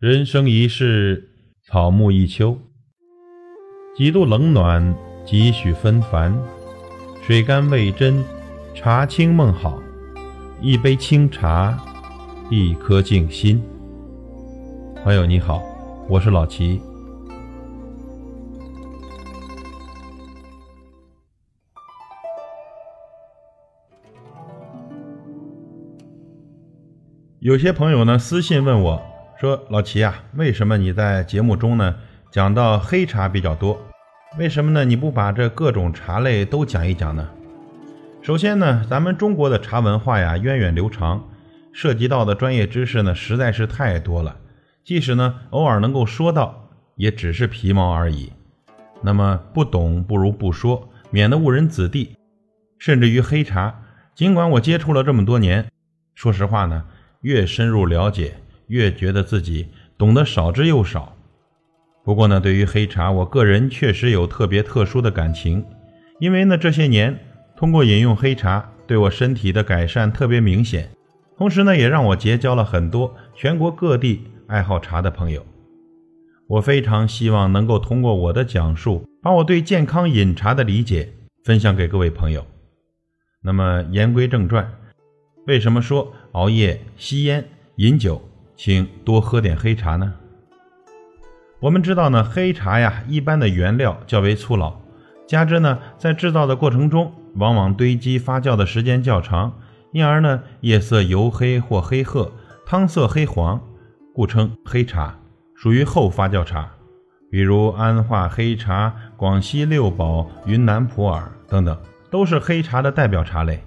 人生一世，草木一秋。几度冷暖，几许纷繁。水甘味真，茶清梦好。一杯清茶，一颗静心。朋友你好，我是老齐。有些朋友呢私信问我。说老齐啊，为什么你在节目中呢讲到黑茶比较多？为什么呢？你不把这各种茶类都讲一讲呢？首先呢，咱们中国的茶文化呀源远流长，涉及到的专业知识呢实在是太多了。即使呢偶尔能够说到，也只是皮毛而已。那么不懂不如不说，免得误人子弟。甚至于黑茶，尽管我接触了这么多年，说实话呢，越深入了解。越觉得自己懂得少之又少。不过呢，对于黑茶，我个人确实有特别特殊的感情，因为呢，这些年通过饮用黑茶，对我身体的改善特别明显，同时呢，也让我结交了很多全国各地爱好茶的朋友。我非常希望能够通过我的讲述，把我对健康饮茶的理解分享给各位朋友。那么言归正传，为什么说熬夜、吸烟、饮酒？请多喝点黑茶呢。我们知道呢，黑茶呀，一般的原料较为粗老，加之呢，在制造的过程中，往往堆积发酵的时间较长，因而呢，叶色油黑或黑褐，汤色黑黄，故称黑茶，属于后发酵茶。比如安化黑茶、广西六宝、云南普洱等等，都是黑茶的代表茶类。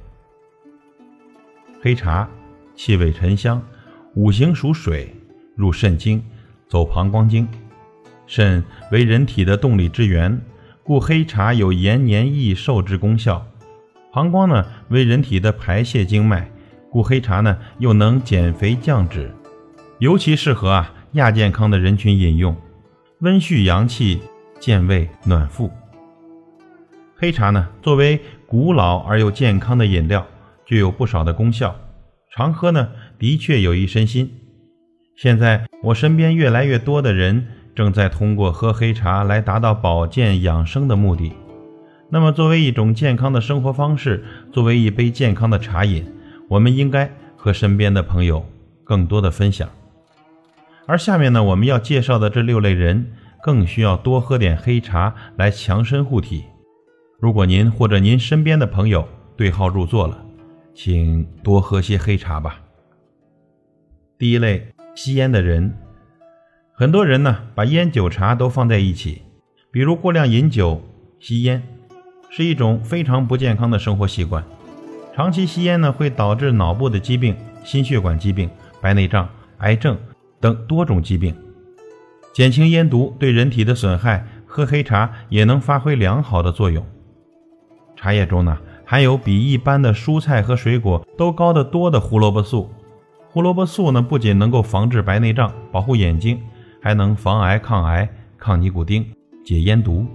黑茶，气味沉香。五行属水，入肾经，走膀胱经。肾为人体的动力之源，故黑茶有延年益寿之功效。膀胱呢为人体的排泄经脉，故黑茶呢又能减肥降脂，尤其适合啊亚健康的人群饮用，温煦阳气，健胃暖腹。黑茶呢作为古老而又健康的饮料，具有不少的功效。常喝呢，的确有益身心。现在我身边越来越多的人正在通过喝黑茶来达到保健养生的目的。那么，作为一种健康的生活方式，作为一杯健康的茶饮，我们应该和身边的朋友更多的分享。而下面呢，我们要介绍的这六类人，更需要多喝点黑茶来强身护体。如果您或者您身边的朋友对号入座了。请多喝些黑茶吧。第一类，吸烟的人，很多人呢把烟酒茶都放在一起，比如过量饮酒、吸烟，是一种非常不健康的生活习惯。长期吸烟呢会导致脑部的疾病、心血管疾病、白内障、癌症等多种疾病。减轻烟毒对人体的损害，喝黑茶也能发挥良好的作用。茶叶中呢。含有比一般的蔬菜和水果都高得多的胡萝卜素。胡萝卜素呢，不仅能够防治白内障、保护眼睛，还能防癌、抗癌、抗尼古丁、解烟毒。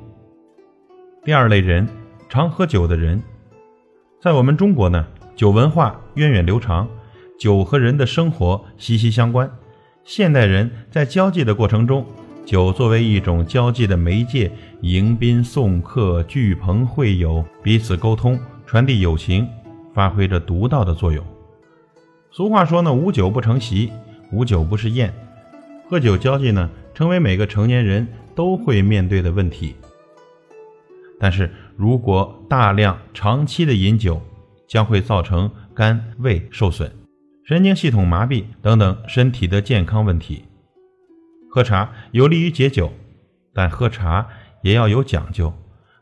第二类人，常喝酒的人，在我们中国呢，酒文化源远流长，酒和人的生活息息相关。现代人在交际的过程中，酒作为一种交际的媒介，迎宾送客、聚朋会友、彼此沟通。传递友情，发挥着独到的作用。俗话说呢，无酒不成席，无酒不是宴。喝酒交际呢，成为每个成年人都会面对的问题。但是如果大量长期的饮酒，将会造成肝胃受损、神经系统麻痹等等身体的健康问题。喝茶有利于解酒，但喝茶也要有讲究，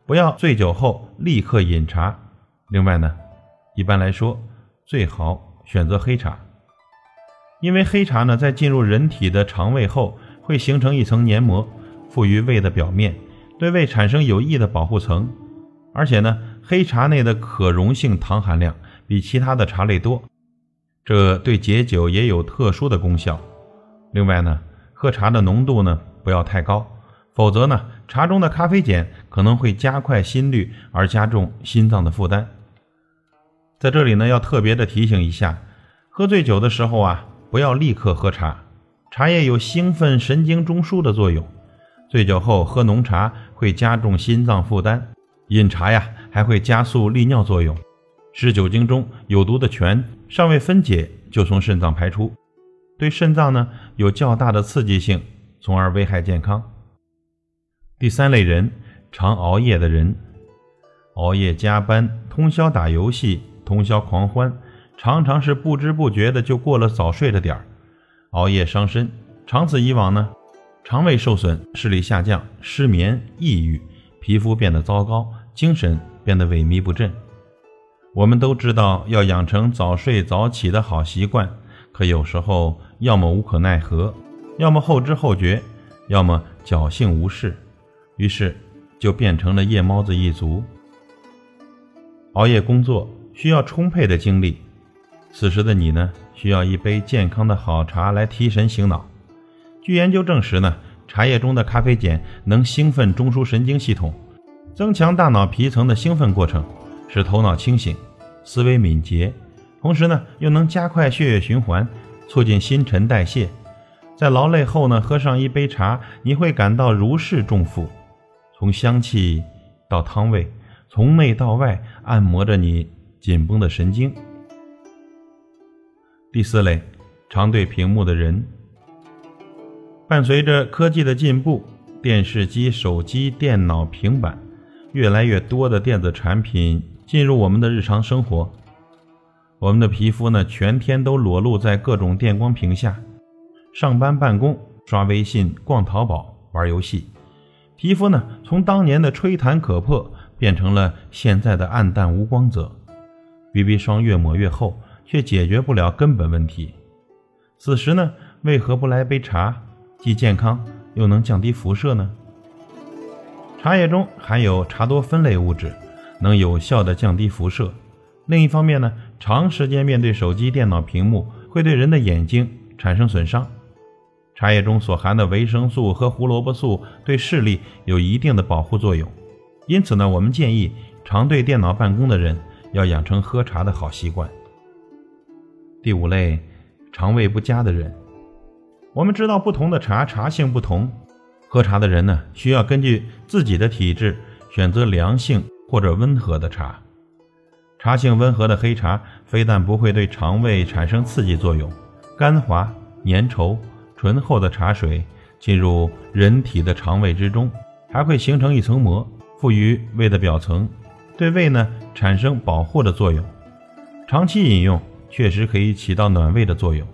不要醉酒后立刻饮茶。另外呢，一般来说，最好选择黑茶，因为黑茶呢在进入人体的肠胃后，会形成一层黏膜，附于胃的表面，对胃产生有益的保护层。而且呢，黑茶内的可溶性糖含量比其他的茶类多，这对解酒也有特殊的功效。另外呢，喝茶的浓度呢不要太高，否则呢，茶中的咖啡碱可能会加快心率，而加重心脏的负担。在这里呢，要特别的提醒一下，喝醉酒的时候啊，不要立刻喝茶，茶叶有兴奋神经中枢的作用。醉酒后喝浓茶会加重心脏负担，饮茶呀还会加速利尿作用，使酒精中有毒的醛尚未分解就从肾脏排出，对肾脏呢有较大的刺激性，从而危害健康。第三类人，常熬夜的人，熬夜加班、通宵打游戏、通宵狂欢，常常是不知不觉的就过了早睡的点儿，熬夜伤身，长此以往呢。肠胃受损，视力下降，失眠、抑郁，皮肤变得糟糕，精神变得萎靡不振。我们都知道要养成早睡早起的好习惯，可有时候要么无可奈何，要么后知后觉，要么侥幸无事，于是就变成了夜猫子一族。熬夜工作需要充沛的精力，此时的你呢，需要一杯健康的好茶来提神醒脑。据研究证实呢，茶叶中的咖啡碱能兴奋中枢神经系统，增强大脑皮层的兴奋过程，使头脑清醒，思维敏捷。同时呢，又能加快血液循环，促进新陈代谢。在劳累后呢，喝上一杯茶，你会感到如释重负，从香气到汤味，从内到外按摩着你紧绷的神经。第四类，常对屏幕的人。伴随着科技的进步，电视机、手机、电脑、平板，越来越多的电子产品进入我们的日常生活。我们的皮肤呢，全天都裸露在各种电光屏下。上班、办公、刷微信、逛淘宝、玩游戏，皮肤呢，从当年的吹弹可破，变成了现在的暗淡无光泽。BB 霜越抹越厚，却解决不了根本问题。此时呢，为何不来杯茶？既健康又能降低辐射呢？茶叶中含有茶多酚类物质，能有效的降低辐射。另一方面呢，长时间面对手机、电脑屏幕会对人的眼睛产生损伤。茶叶中所含的维生素和胡萝卜素对视力有一定的保护作用。因此呢，我们建议常对电脑办公的人要养成喝茶的好习惯。第五类，肠胃不佳的人。我们知道，不同的茶茶性不同，喝茶的人呢，需要根据自己的体质选择凉性或者温和的茶。茶性温和的黑茶非但不会对肠胃产生刺激作用，甘滑、粘稠、醇厚的茶水进入人体的肠胃之中，还会形成一层膜，附于胃的表层，对胃呢产生保护的作用。长期饮用确实可以起到暖胃的作用。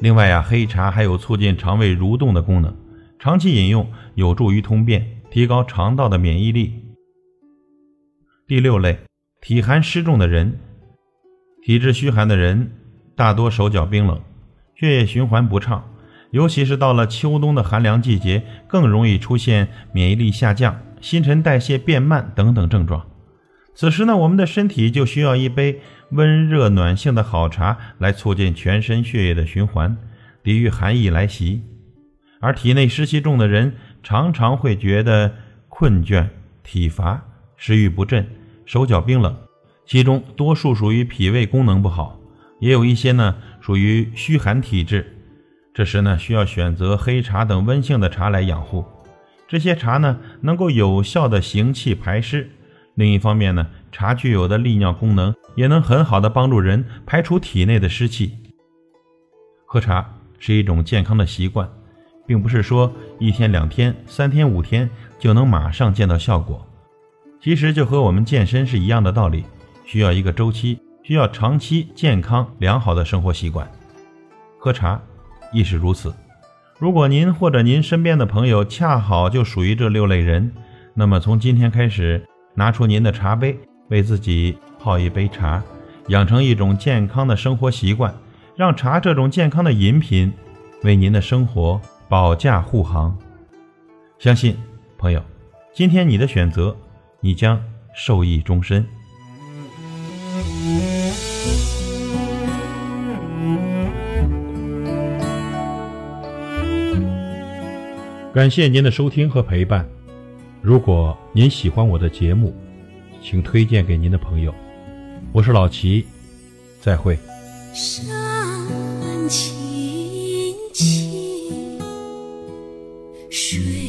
另外呀，黑茶还有促进肠胃蠕动的功能，长期饮用有助于通便，提高肠道的免疫力。第六类，体寒湿重的人，体质虚寒的人大多手脚冰冷，血液循环不畅，尤其是到了秋冬的寒凉季节，更容易出现免疫力下降、新陈代谢变慢等等症状。此时呢，我们的身体就需要一杯温热暖性的好茶来促进全身血液的循环，抵御寒意来袭。而体内湿气重的人常常会觉得困倦、体乏、食欲不振、手脚冰冷，其中多数属于脾胃功能不好，也有一些呢属于虚寒体质。这时呢，需要选择黑茶等温性的茶来养护。这些茶呢，能够有效的行气排湿。另一方面呢，茶具有的利尿功能，也能很好的帮助人排除体内的湿气。喝茶是一种健康的习惯，并不是说一天两天、三天五天就能马上见到效果。其实就和我们健身是一样的道理，需要一个周期，需要长期健康良好的生活习惯。喝茶亦是如此。如果您或者您身边的朋友恰好就属于这六类人，那么从今天开始。拿出您的茶杯，为自己泡一杯茶，养成一种健康的生活习惯，让茶这种健康的饮品为您的生活保驾护航。相信朋友，今天你的选择，你将受益终身。感谢您的收听和陪伴。如果您喜欢我的节目请推荐给您的朋友。我是老齐再会。山青青水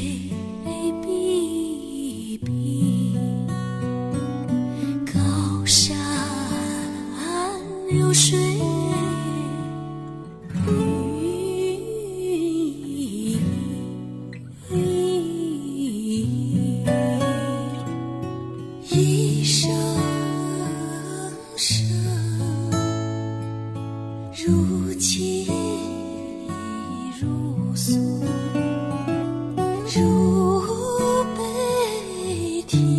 啊。